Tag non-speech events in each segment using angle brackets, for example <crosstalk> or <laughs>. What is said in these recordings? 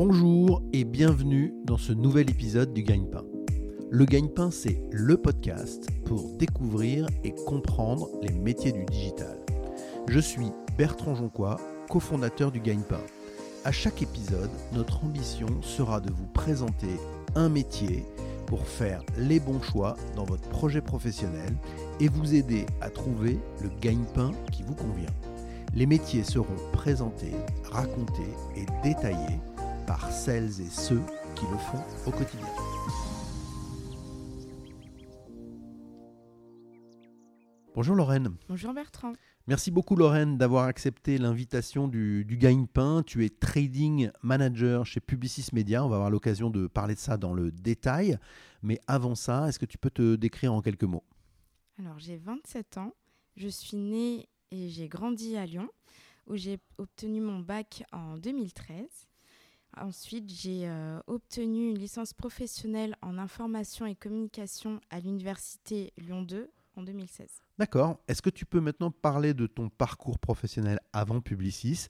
Bonjour et bienvenue dans ce nouvel épisode du Gagne-Pain. Le Gagne-Pain, c'est le podcast pour découvrir et comprendre les métiers du digital. Je suis Bertrand Jonquois, cofondateur du Gagne-Pain. À chaque épisode, notre ambition sera de vous présenter un métier pour faire les bons choix dans votre projet professionnel et vous aider à trouver le gagne-pain qui vous convient. Les métiers seront présentés, racontés et détaillés par celles et ceux qui le font au quotidien. Bonjour Lorraine. Bonjour Bertrand. Merci beaucoup Lorraine d'avoir accepté l'invitation du, du gagne-pain. Tu es trading manager chez Publicis Media. On va avoir l'occasion de parler de ça dans le détail. Mais avant ça, est-ce que tu peux te décrire en quelques mots? Alors j'ai 27 ans. Je suis née et j'ai grandi à Lyon où j'ai obtenu mon bac en 2013. Ensuite, j'ai euh, obtenu une licence professionnelle en information et communication à l'université Lyon 2 en 2016. D'accord. Est-ce que tu peux maintenant parler de ton parcours professionnel avant Publicis,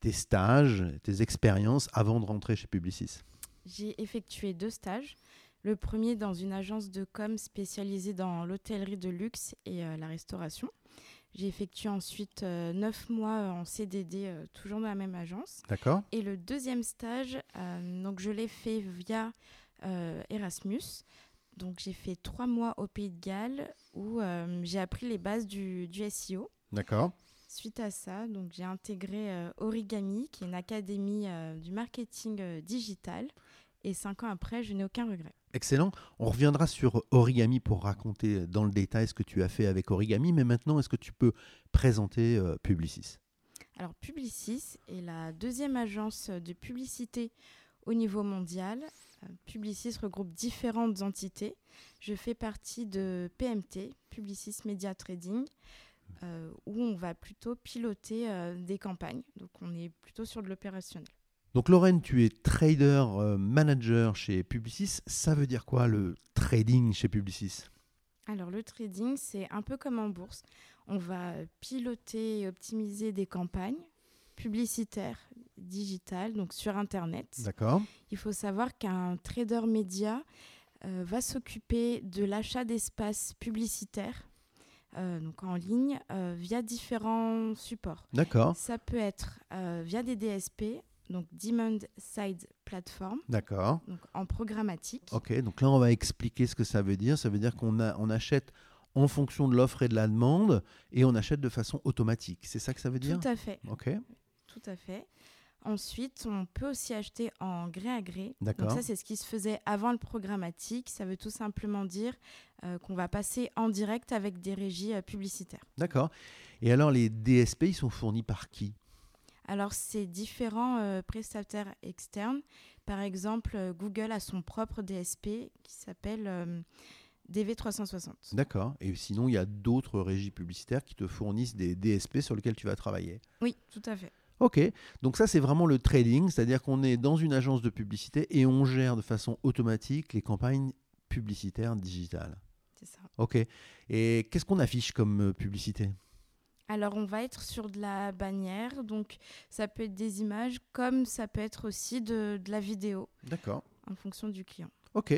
tes stages, tes expériences avant de rentrer chez Publicis? J'ai effectué deux stages. Le premier dans une agence de com spécialisée dans l'hôtellerie de luxe et euh, la restauration. J'ai effectué ensuite euh, neuf mois en CDD, euh, toujours dans la même agence. D'accord. Et le deuxième stage, euh, donc je l'ai fait via euh, Erasmus. Donc j'ai fait trois mois au Pays de Galles où euh, j'ai appris les bases du, du SEO. D'accord. Suite à ça, donc j'ai intégré euh, Origami, qui est une académie euh, du marketing euh, digital. Et cinq ans après, je n'ai aucun regret. Excellent. On reviendra sur Origami pour raconter dans le détail ce que tu as fait avec Origami. Mais maintenant, est-ce que tu peux présenter euh, Publicis? Alors Publicis est la deuxième agence de publicité au niveau mondial. Euh, Publicis regroupe différentes entités. Je fais partie de PMT, Publicis Media Trading, euh, où on va plutôt piloter euh, des campagnes. Donc on est plutôt sur de l'opérationnel. Donc Lorraine, tu es trader euh, manager chez Publicis. Ça veut dire quoi le trading chez Publicis? Alors le trading, c'est un peu comme en bourse. On va piloter et optimiser des campagnes publicitaires, digitales, donc sur Internet. D'accord. Il faut savoir qu'un trader média euh, va s'occuper de l'achat d'espaces publicitaires, euh, donc en ligne, euh, via différents supports. D'accord. Ça peut être euh, via des DSP, donc Demand Side Platform, D'accord. donc en programmatique. Ok, donc là on va expliquer ce que ça veut dire. Ça veut dire qu'on a- on achète en fonction de l'offre et de la demande et on achète de façon automatique. C'est ça que ça veut dire? Tout à fait. Ok, Tout à fait. Ensuite, on peut aussi acheter en gré à gré. Donc ça, c'est ce qui se faisait avant le programmatique. Ça veut tout simplement dire euh, qu'on va passer en direct avec des régies euh, publicitaires. d'accord. Et alors les DSP, ils sont fournis par qui? Alors, c'est différents euh, prestataires externes. Par exemple, euh, Google a son propre DSP qui s'appelle euh, DV360. D'accord. Et sinon, il y a d'autres régies publicitaires qui te fournissent des DSP sur lesquels tu vas travailler. Oui, tout à fait. Ok, donc ça c'est vraiment le trading, c'est-à-dire qu'on est dans une agence de publicité et on gère de façon automatique les campagnes publicitaires digitales. C'est ça. Ok, et qu'est-ce qu'on affiche comme publicité? Alors, on va être sur de la bannière. Donc, ça peut être des images comme ça peut être aussi de, de la vidéo D'accord. en fonction du client. Ok.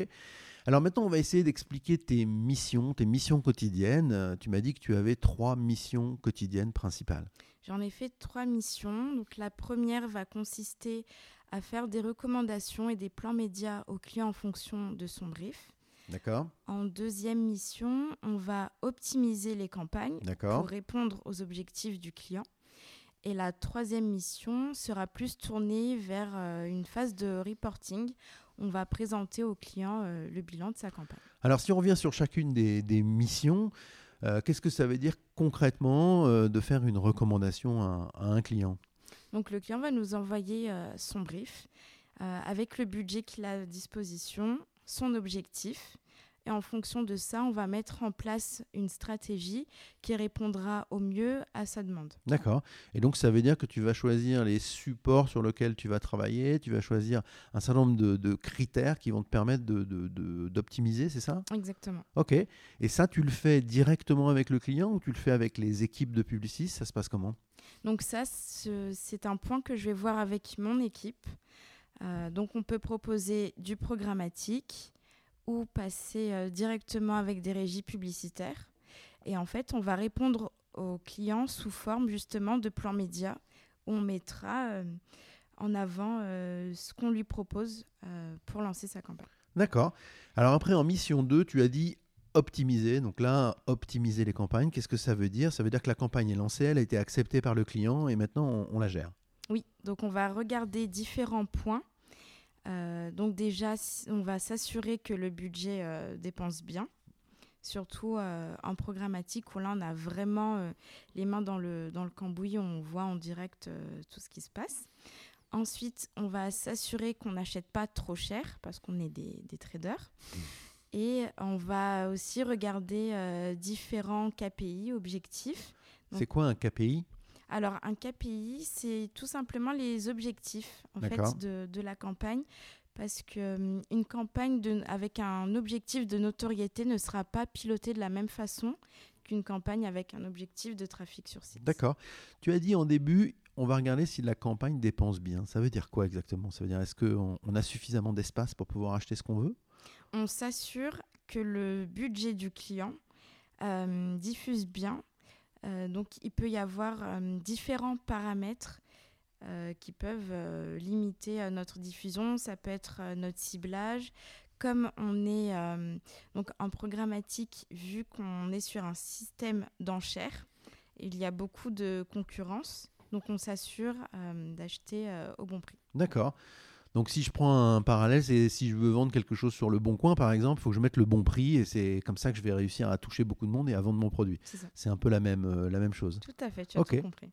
Alors maintenant, on va essayer d'expliquer tes missions, tes missions quotidiennes. Euh, Tu m'as dit que tu avais trois missions quotidiennes principales. J'en ai fait trois missions. Donc la première va consister à faire des recommandations et des plans médias au client en fonction de son brief. D'accord En deuxième mission, on va optimiser les campagnes pour répondre aux objectifs du client. Et la troisième mission sera plus tournée vers euh, une phase de reporting. On va présenter au client euh, le bilan de sa campagne. Alors si on revient sur chacune des, des missions, euh, qu'est-ce que ça veut dire concrètement euh, de faire une recommandation à, à un client? Donc le client va nous envoyer euh, son brief avec le budget qu'il a à disposition, son objectif. Et en fonction de ça, on va mettre en place une stratégie qui répondra au mieux à sa demande. D'accord. Et donc ça veut dire que tu vas choisir les supports sur lesquels tu vas travailler, tu vas choisir un certain nombre de, de critères qui vont te permettre de- de- de- d'optimiser, c'est ça? Exactement. Ok. Et ça, tu le fais directement avec le client ou tu le fais avec les équipes de Publicis Ça se passe comment? Donc ça, ce- c'est un point que je vais voir avec mon équipe. Euh, donc on peut proposer du programmatique ou passer euh, directement avec des régies publicitaires. Et en fait, on va répondre aux clients sous forme justement de plans médias où on mettra euh, en avant ce qu'on lui propose pour lancer sa campagne. D'accord. Alors après, en mission 2, tu as dit optimiser. Donc là, optimiser les campagnes, qu'est-ce que ça veut dire? Ça veut dire que la campagne est lancée, elle a été acceptée par le client et maintenant on, la gère? Oui, donc on va regarder différents points. Euh, donc déjà, on va s'assurer que le budget euh, dépense bien, surtout euh, en programmatique où là on a vraiment les mains dans le, dans le cambouis, on voit en direct tout ce qui se passe. Ensuite, on va s'assurer qu'on n'achète pas trop cher parce qu'on est des, des traders. Mmh. Et on va aussi regarder différents KPI, objectifs. C'est quoi un KPI Alors, un KPI, c'est tout simplement les objectifs en fait, de, de, la campagne. Parce qu'une hum, campagne de, avec un objectif de notoriété ne sera pas pilotée de la même façon qu'une campagne avec un objectif de trafic sur site. D'accord. Tu as dit en début, on va regarder si la campagne dépense bien. Ça veut dire quoi exactement? Ça veut dire est-ce qu'on on a suffisamment d'espace pour pouvoir acheter ce qu'on veut? On s'assure que le budget du client euh, diffuse bien. Euh, donc il peut y avoir euh, différents paramètres qui peuvent limiter notre diffusion. Ça peut être notre ciblage. Comme on est donc en programmatique, vu qu'on est sur un système d'enchères, il y a beaucoup de concurrence. Donc on s'assure d'acheter au bon prix. D'accord. Donc si je prends un parallèle, c'est si je veux vendre quelque chose sur le bon coin, par exemple, il faut que je mette le bon prix et c'est comme ça que je vais réussir à toucher beaucoup de monde et à vendre mon produit. C'est un peu la même, euh, la même chose. Tout à fait, tu as tout compris.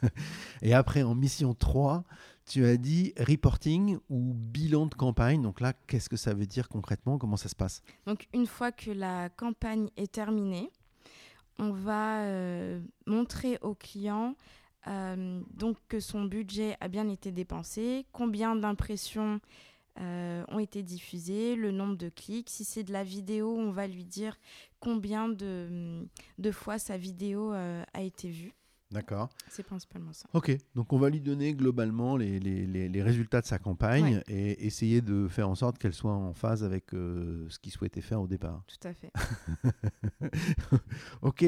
<laughs> et après, en mission 3, tu as dit reporting ou bilan de campagne. Donc là, qu'est-ce que ça veut dire concrètement? Comment ça se passe? Donc une fois que la campagne est terminée, on va euh, montrer au client donc que son budget a bien été dépensé, combien d'impressions euh, ont été diffusées, le nombre de clics. Si c'est de la vidéo, on va lui dire combien de, de fois sa vidéo euh, a été vue. D'accord. C'est principalement ça. Ok, donc on va lui donner globalement les, les, les, résultats de sa campagne et essayer de faire en sorte qu'elle soit en phase avec euh, ce qu'il souhaitait faire au départ. Tout à fait. <laughs> ok,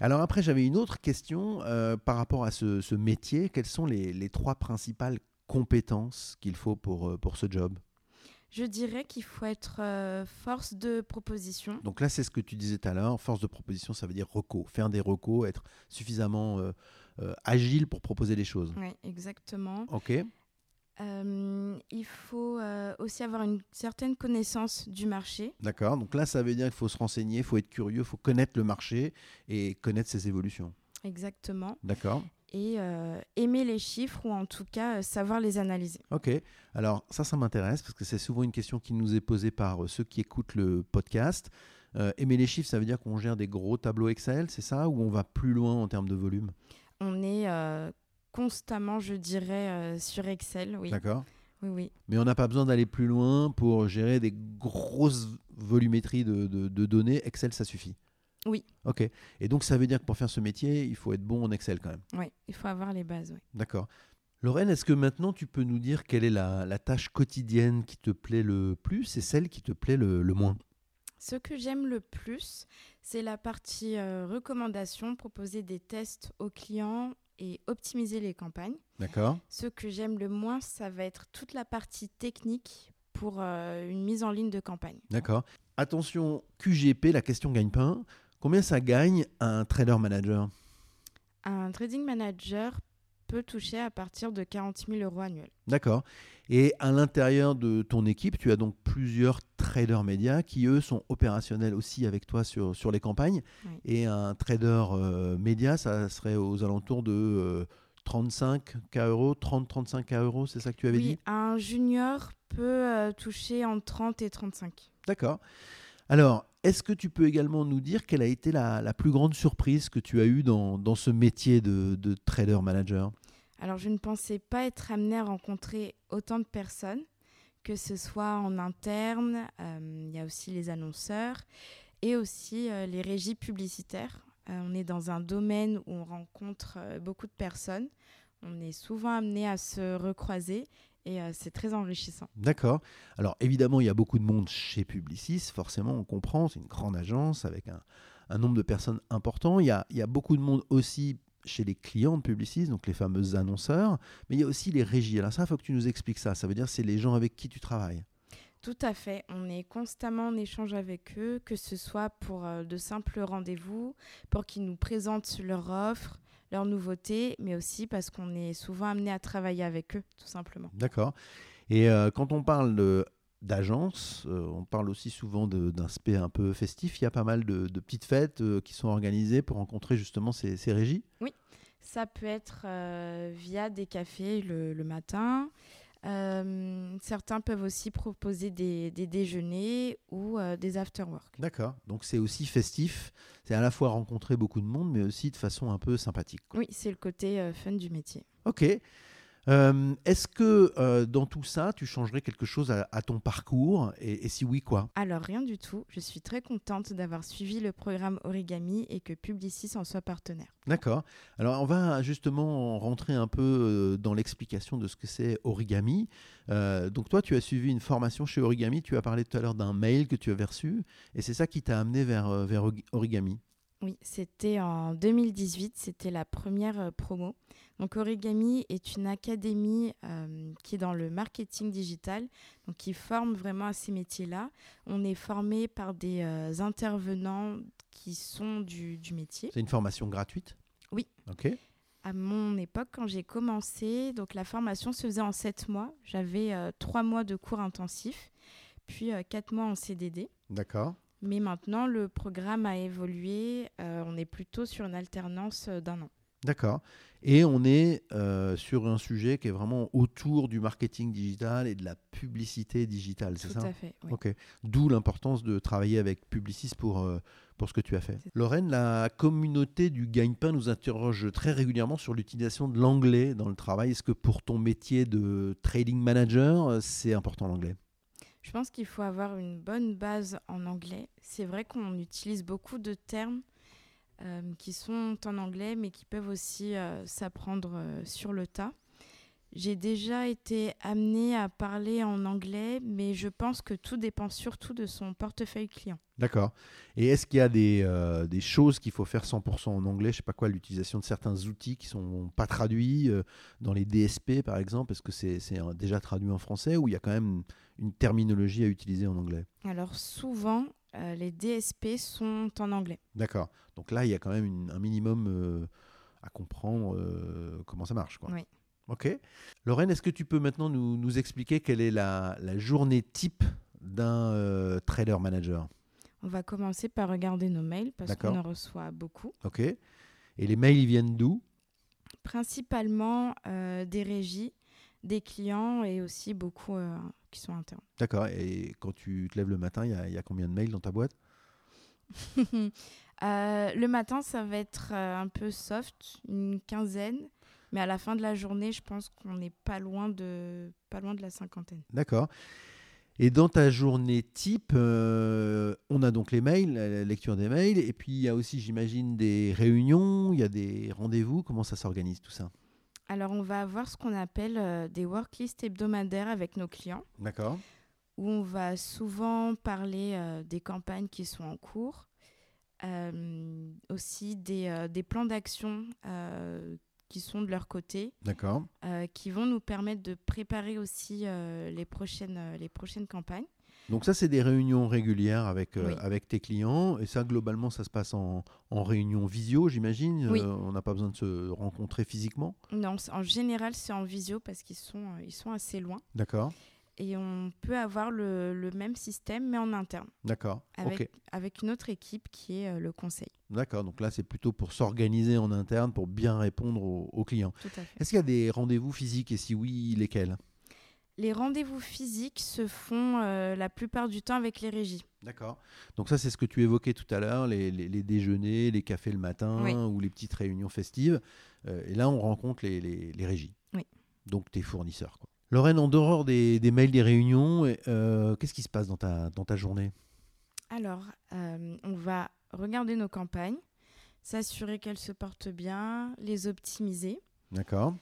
alors après j'avais une autre question euh, par rapport à ce, ce métier. Quelles sont les, trois principales compétences qu'il faut pour, euh, pour ce job? Je dirais qu'il faut être euh, force de proposition. Donc là, c'est ce que tu disais tout à l'heure. Force de proposition, ça veut dire reco. Faire des recos, être suffisamment euh, euh, agile pour proposer les choses. Oui, exactement. Ok. il faut aussi avoir une certaine connaissance du marché. D'accord. Donc là, ça veut dire qu'il faut se renseigner, il faut être curieux, il faut connaître le marché et connaître ses évolutions. Exactement. D'accord et euh, aimer les chiffres ou en tout cas euh, savoir les analyser. Ok, alors ça, ça m'intéresse parce que c'est souvent une question qui nous est posée par euh, ceux qui écoutent le podcast. aimer les chiffres, ça veut dire qu'on gère des gros tableaux Excel, c'est ça, ou on va plus loin en termes de volume? On est constamment, je dirais, sur Excel, oui. D'accord. Oui, oui. Mais on n'a pas besoin d'aller plus loin pour gérer des grosses volumétries de, de données. Excel, ça suffit. Oui. Ok. Et donc, ça veut dire que pour faire ce métier, il faut être bon en Excel quand même. Oui, il faut avoir les bases. Oui. D'accord. Lorraine, est-ce que maintenant tu peux nous dire quelle est la, tâche quotidienne qui te plaît le plus et celle qui te plaît le, moins? Ce que j'aime le plus, c'est la partie euh, recommandation, proposer des tests aux clients et optimiser les campagnes. D'accord. Ce que j'aime le moins, ça va être toute la partie technique pour euh, une mise en ligne de campagne. D'accord. Attention, QGP, la question gagne-pain. Combien ça gagne un trader manager? Un trading manager peut toucher à partir de 40 000 euros annuels. D'accord. Et à l'intérieur de ton équipe, tu as donc plusieurs traders médias qui, eux, sont opérationnels aussi avec toi sur, sur les campagnes. Et un trader euh, média, ça serait aux alentours de 35 euh, K euros, 30-35 K euros, c'est ça que tu avais oui, dit? Un junior peut euh, toucher entre 30 et 35. D'accord. Alors, est-ce que tu peux également nous dire quelle a été la, plus grande surprise que tu as eue dans, ce métier de, trader manager? Alors, je ne pensais pas être amenée à rencontrer autant de personnes, que ce soit en interne, euh, il y a aussi les annonceurs et aussi euh, les régies publicitaires. Euh, on est dans un domaine où on rencontre beaucoup de personnes. On est souvent amené à se recroiser et euh, c'est très enrichissant. D'accord. Alors évidemment, il y a beaucoup de monde chez Publicis, forcément, on comprend, c'est une grande agence avec un, un nombre de personnes important. Il y, a, il y a beaucoup de monde aussi chez les clients de Publicis, donc les fameux annonceurs, mais il y a aussi les régies. Alors ça, il faut que tu nous expliques ça. Ça veut dire c'est les gens avec qui tu travailles. Tout à fait. On est constamment en échange avec eux, que ce soit pour euh, de simples rendez-vous, pour qu'ils nous présentent leur offre, leurs nouveautés, mais aussi parce qu'on est souvent amené à travailler avec eux, tout simplement. D'accord. Et euh, quand on parle de d'agence, euh, on parle aussi souvent d'un aspect un peu festif. Il y a pas mal de, petites fêtes qui sont organisées pour rencontrer justement ces, ces régies? Oui, ça peut être via des cafés le, le matin, euh, certains peuvent aussi proposer des, déjeuners ou euh, des after-work. D'accord, donc c'est aussi festif, c'est à la fois rencontrer beaucoup de monde, mais aussi de façon un peu sympathique. Oui, c'est le côté euh, fun du métier. Ok, euh, est-ce que euh, dans tout ça, tu changerais quelque chose à, ton parcours et, si oui, quoi? Alors rien du tout. Je suis très contente d'avoir suivi le programme Origami et que Publicis en soit partenaire. D'accord. Alors on va justement rentrer un peu euh, dans l'explication de ce que c'est Origami. donc toi, tu as suivi une formation chez Origami. Tu as parlé tout à l'heure d'un mail que tu avais reçu et c'est ça qui t'a amené vers, vers Origami? Oui, c'était en 2018, c'était la première promo. Donc Origami est une académie euh, qui est dans le marketing digital, donc qui forme vraiment à ces métiers-là. On est formé par des euh, intervenants qui sont du, du métier. C'est une formation gratuite? Oui. Ok. À mon époque, quand j'ai commencé, donc la formation se faisait en sept mois. J'avais euh, trois mois de cours intensifs, puis quatre mois en CDD. D'accord. Mais maintenant, le programme a évolué. on est plutôt sur une alternance d'un an. D'accord. Et on est euh, sur un sujet qui est vraiment autour du marketing digital et de la publicité digitale, c'est ça Tout à fait. Oui. D'où l'importance de travailler avec Publicis pour, euh, pour ce que tu as fait. Lorraine, la communauté du gagne-pain nous interroge très régulièrement sur l'utilisation de l'anglais dans le travail. Est-ce que pour ton métier de trading manager, c'est important l'anglais? Je pense qu'il faut avoir une bonne base en anglais. C'est vrai qu'on utilise beaucoup de termes euh, qui sont en anglais, mais qui peuvent aussi euh, s'apprendre euh, sur le tas. J'ai déjà été amenée à parler en anglais, mais je pense que tout dépend surtout de son portefeuille client. D'accord. Et est-ce qu'il y a des, des choses qu'il faut faire 100% en anglais? Je sais pas quoi, l'utilisation de certains outils qui sont pas traduits dans les DSP par exemple. Est-ce que c'est déjà traduit en français ou il y a quand même une terminologie à utiliser en anglais? Alors souvent, euh, les DSP sont en anglais. D'accord. Donc là, il y a quand même un minimum euh, à comprendre euh, comment ça marche. Quoi. Oui. Ok. Lorraine, est-ce que tu peux maintenant nous, expliquer quelle est la, journée type d'un trader manager? On va commencer par regarder nos mails parce qu'on en reçoit beaucoup. Ok. Et les mails, ils viennent d'où? Principalement des régies des clients et aussi beaucoup qui sont internes. D'accord. Et quand tu te lèves le matin, il y, a combien de mails dans ta boîte? <laughs> Euh, Le matin, ça va être euh, un peu soft, une quinzaine. Mais à la fin de la journée, je pense qu'on n'est pas loin de pas loin de la cinquantaine. D'accord. Et dans ta journée type, on a donc les mails, la lecture des mails, et puis il y a aussi, j'imagine, des réunions, il y a des rendez-vous. Comment ça s'organise tout ça? Alors, on va avoir ce qu'on appelle euh, des worklists hebdomadaires avec nos clients. D'accord. Où on va souvent parler euh, des campagnes qui sont en cours, euh, aussi des, des plans d'action qui sont de leur côté. D'accord. qui vont nous permettre de préparer aussi les, prochaines, les prochaines campagnes. Donc ça, c'est des réunions régulières avec, euh, avec tes clients. Et ça, globalement, ça se passe en, en réunion visio, j'imagine. Oui. Euh, on n'a pas besoin de se rencontrer physiquement. Non, en général, c'est en visio parce qu'ils sont, euh, ils sont assez loin. D'accord. Et on peut avoir le, le même système, mais en interne. D'accord. Avec, avec une autre équipe qui est le conseil. D'accord. Donc là, c'est plutôt pour s'organiser en interne, pour bien répondre aux, aux clients. Est-ce qu'il y a des rendez-vous physiques? Et si oui, lesquels? Les rendez-vous physiques se font euh, la plupart du temps avec les régies. D'accord. Donc ça, c'est ce que tu évoquais tout à l'heure, les, déjeuners, les cafés le matin ou les petites réunions festives. Euh, et là, on rencontre les, régies. Oui. Donc tes fournisseurs. Quoi. Lorraine, en dehors des, mails, des réunions, euh, qu'est-ce qui se passe dans ta, dans ta journée? Alors, on va regarder nos campagnes, s'assurer qu'elles se portent bien, les optimiser. D'accord.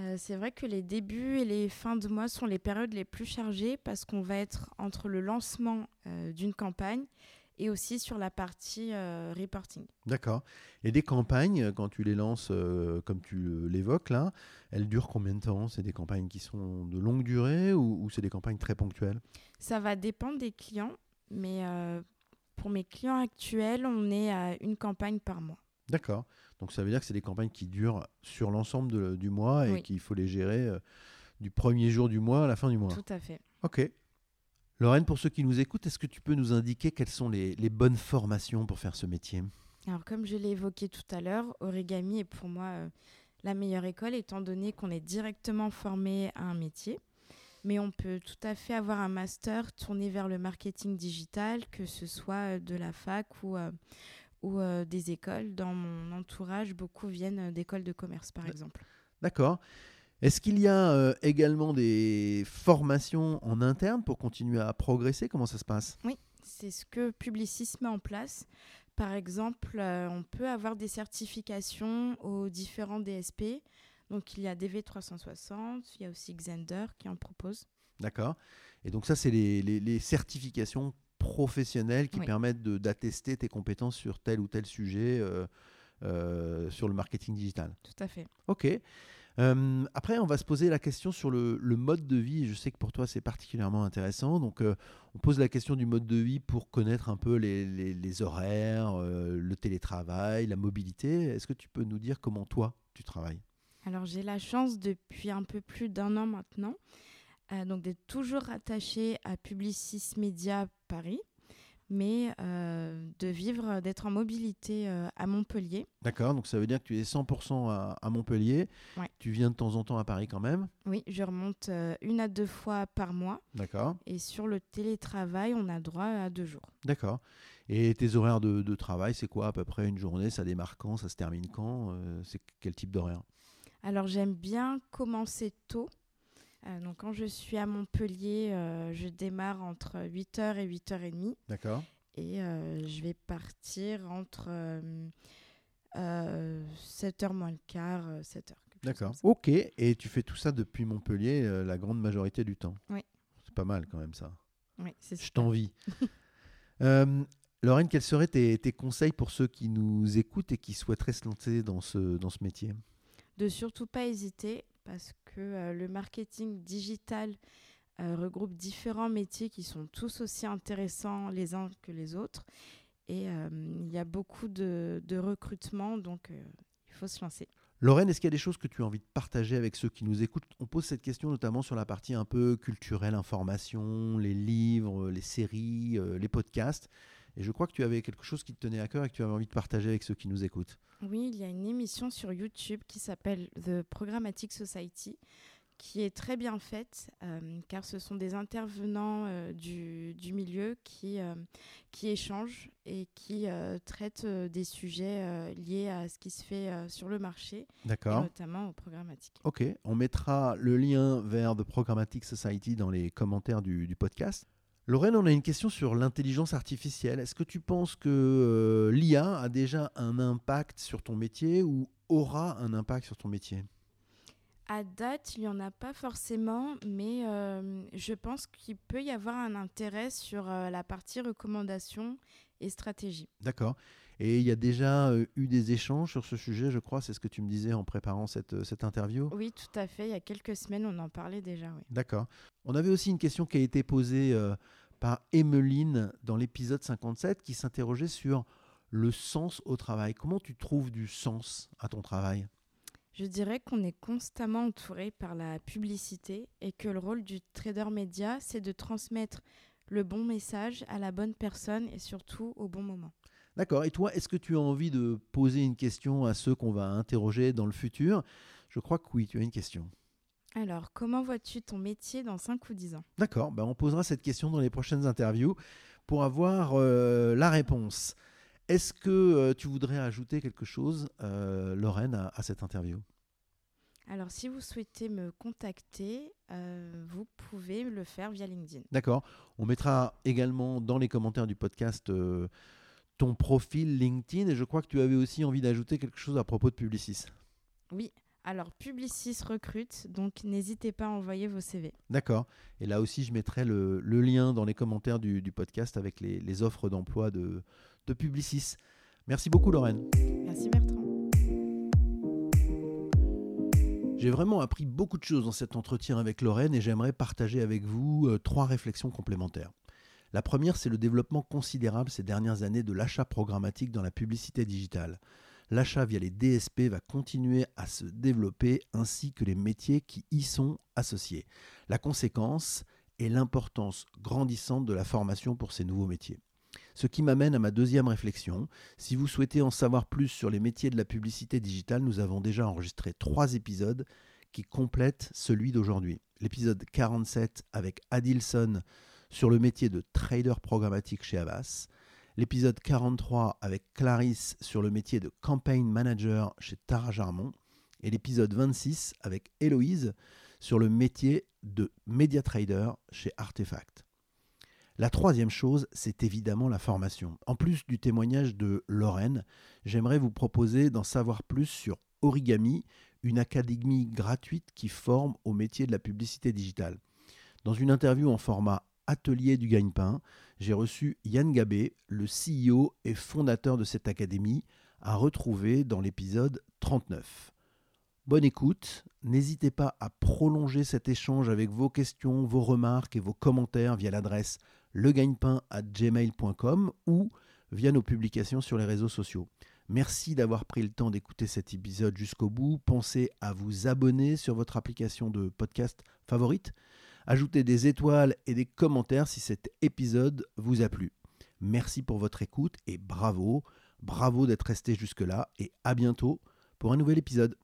Euh, c'est vrai que les débuts et les fins de mois sont les périodes les plus chargées parce qu'on va être entre le lancement euh, d'une campagne et aussi sur la partie euh, reporting. D'accord. Et des campagnes, quand tu les lances, comme tu l'évoques là, elles durent combien de temps? C'est des campagnes qui sont de longue durée ou, ou c'est des campagnes très ponctuelles? Ça va dépendre des clients, mais pour mes clients actuels, on est à une campagne par mois. D'accord. Donc ça veut dire que c'est des campagnes qui durent sur l'ensemble du mois et qu'il faut les gérer euh, du premier jour du mois à la fin du mois. Tout à fait. Ok. Lorraine, pour ceux qui nous écoutent, est-ce que tu peux nous indiquer quelles sont les, bonnes formations pour faire ce métier? Alors comme je l'ai évoqué tout à l'heure, Origami est pour moi euh, la meilleure école étant donné qu'on est directement formé à un métier. Mais on peut tout à fait avoir un master tourné vers le marketing digital, que ce soit euh, de la fac ou ou euh, des écoles. Dans mon entourage, beaucoup viennent euh, d'écoles de commerce, par exemple. D'accord. Est-ce qu'il y a euh, également des formations en interne pour continuer à progresser? Comment ça se passe? Oui, c'est ce que Publicis met en place. Par exemple, on peut avoir des certifications aux différents DSP. Donc, il y a DV360, il y a aussi Xender qui en propose. D'accord. Et donc, ça, c'est les, les certifications professionnels qui permettent d'attester tes compétences sur tel ou tel sujet euh, euh, sur le marketing digital. Tout à fait. Ok. Euh, après, on va se poser la question sur le, mode de vie. Je sais que pour toi, c'est particulièrement intéressant. Donc, on pose la question du mode de vie pour connaître un peu les, les horaires, le télétravail, la mobilité. Est-ce que tu peux nous dire comment toi, tu travailles? Alors, j'ai la chance depuis un peu plus d'un an maintenant euh, donc d'être toujours rattaché à Publicis Média Paris, mais euh, de vivre, d'être en mobilité euh, à Montpellier. D'accord, donc ça veut dire que tu es 100% à, Montpellier. Tu viens de temps en temps à Paris quand même Oui, je remonte une à deux fois par mois. D'accord. Et sur le télétravail, on a droit à deux jours. D'accord. Et tes horaires de, de travail, c'est quoi à peu près une journée? Ça démarre quand? Ça se termine quand? C'est quel type d'horaire? Alors j'aime bien commencer tôt. Euh, donc quand je suis à Montpellier, euh, je démarre entre 8h et 8h30. D'accord. Et euh, je vais partir entre 7h moins le quart, 7h. D'accord. Ok. Et tu fais tout ça depuis Montpellier la grande majorité du temps. Oui. C'est pas mal quand même ça. Oui, c'est Je t'envie. <laughs> Lorraine, quels seraient tes, tes, conseils pour ceux qui nous écoutent et qui souhaiteraient se lancer dans ce, dans ce métier? De surtout pas hésiter parce que euh, le marketing digital euh, regroupe différents métiers qui sont tous aussi intéressants les uns que les autres. Et euh, il y a beaucoup de, recrutement, donc il faut se lancer. Lorraine, est-ce qu'il y a des choses que tu as envie de partager avec ceux qui nous écoutent? On pose cette question notamment sur la partie un peu culturelle, information, les livres, les séries, les podcasts. Et je crois que tu avais quelque chose qui te tenait à cœur et que tu avais envie de partager avec ceux qui nous écoutent. Oui, il y a une émission sur YouTube qui s'appelle The Programmatic Society qui est très bien faite euh, car ce sont des intervenants euh, du, du, milieu qui, euh, qui échangent et qui traitent des sujets liés à ce qui se fait sur le marché, notamment au programmatique. Ok, on mettra le lien vers The Programmatic Society dans les commentaires du, du podcast. Lorraine, on a une question sur l'intelligence artificielle. Est-ce que tu penses que euh, l'IA a déjà un impact sur ton métier ou aura un impact sur ton métier? À date, il n'y en a pas forcément, mais euh, je pense qu'il peut y avoir un intérêt sur euh, la partie recommandation et stratégie. D'accord. Et il y a déjà eu des échanges sur ce sujet, je crois, c'est ce que tu me disais en préparant cette, cette interview Oui, tout à fait. Il y a quelques semaines, on en parlait déjà. Oui. D'accord. On avait aussi une question qui a été posée par Emeline dans l'épisode 57 qui s'interrogeait sur le sens au travail. Comment tu trouves du sens à ton travail? Je dirais qu'on est constamment entouré par la publicité et que le rôle du trader média, c'est de transmettre le bon message à la bonne personne et surtout au bon moment. D'accord. Et toi, est-ce que tu as envie de poser une question à ceux qu'on va interroger dans le futur? Je crois que oui, tu as une question. Alors, comment vois-tu ton métier dans 5 ou 10 ans? D'accord, ben on posera cette question dans les prochaines interviews pour avoir euh, la réponse. Est-ce que euh, tu voudrais ajouter quelque chose, euh, Lorraine, à, cette interview? Alors, si vous souhaitez me contacter, vous pouvez le faire via LinkedIn. D'accord. On mettra également dans les commentaires du podcast ton profil LinkedIn et je crois que tu avais aussi envie d'ajouter quelque chose à propos de Publicis. Oui, Alors, Publicis recrute, donc n'hésitez pas à envoyer vos CV. D'accord. Et là aussi, je mettrai le, lien dans les commentaires du, podcast avec les, offres d'emploi de, de Publicis. Merci beaucoup, Lorraine. Merci, Bertrand. J'ai vraiment appris beaucoup de choses dans cet entretien avec Lorraine et j'aimerais partager avec vous euh, trois réflexions complémentaires. La première, c'est le développement considérable ces dernières années de l'achat programmatique dans la publicité digitale l'achat via les DSP va continuer à se développer ainsi que les métiers qui y sont associés. La conséquence est l'importance grandissante de la formation pour ces nouveaux métiers. Ce qui m'amène à ma deuxième réflexion. Si vous souhaitez en savoir plus sur les métiers de la publicité digitale, nous avons déjà enregistré trois épisodes qui complètent celui d'aujourd'hui. L'épisode 47 avec Adilson sur le métier de trader programmatique chez Avas, l'épisode 43 avec Clarisse sur le métier de campaign manager chez Tara Jarmon et l'épisode 26 avec Héloïse sur le métier de media trader chez Artefact. La troisième chose, c'est évidemment la formation. En plus du témoignage de Lorraine, j'aimerais vous proposer d'en savoir plus sur Origami, une académie gratuite qui forme au métier de la publicité digitale. Dans une interview en format Atelier du Gagne-Pain, j'ai reçu Yann Gabé, le CEO et fondateur de cette académie, à retrouver dans l'épisode 39. Bonne écoute, n'hésitez pas à prolonger cet échange avec vos questions, vos remarques et vos commentaires via l'adresse legagnepain@gmail.com ou via nos publications sur les réseaux sociaux. Merci d'avoir pris le temps d'écouter cet épisode jusqu'au bout. Pensez à vous abonner sur votre application de podcast favorite Ajoutez des étoiles et des commentaires si cet épisode vous a plu. Merci pour votre écoute et bravo, bravo d'être resté jusque-là et à bientôt pour un nouvel épisode.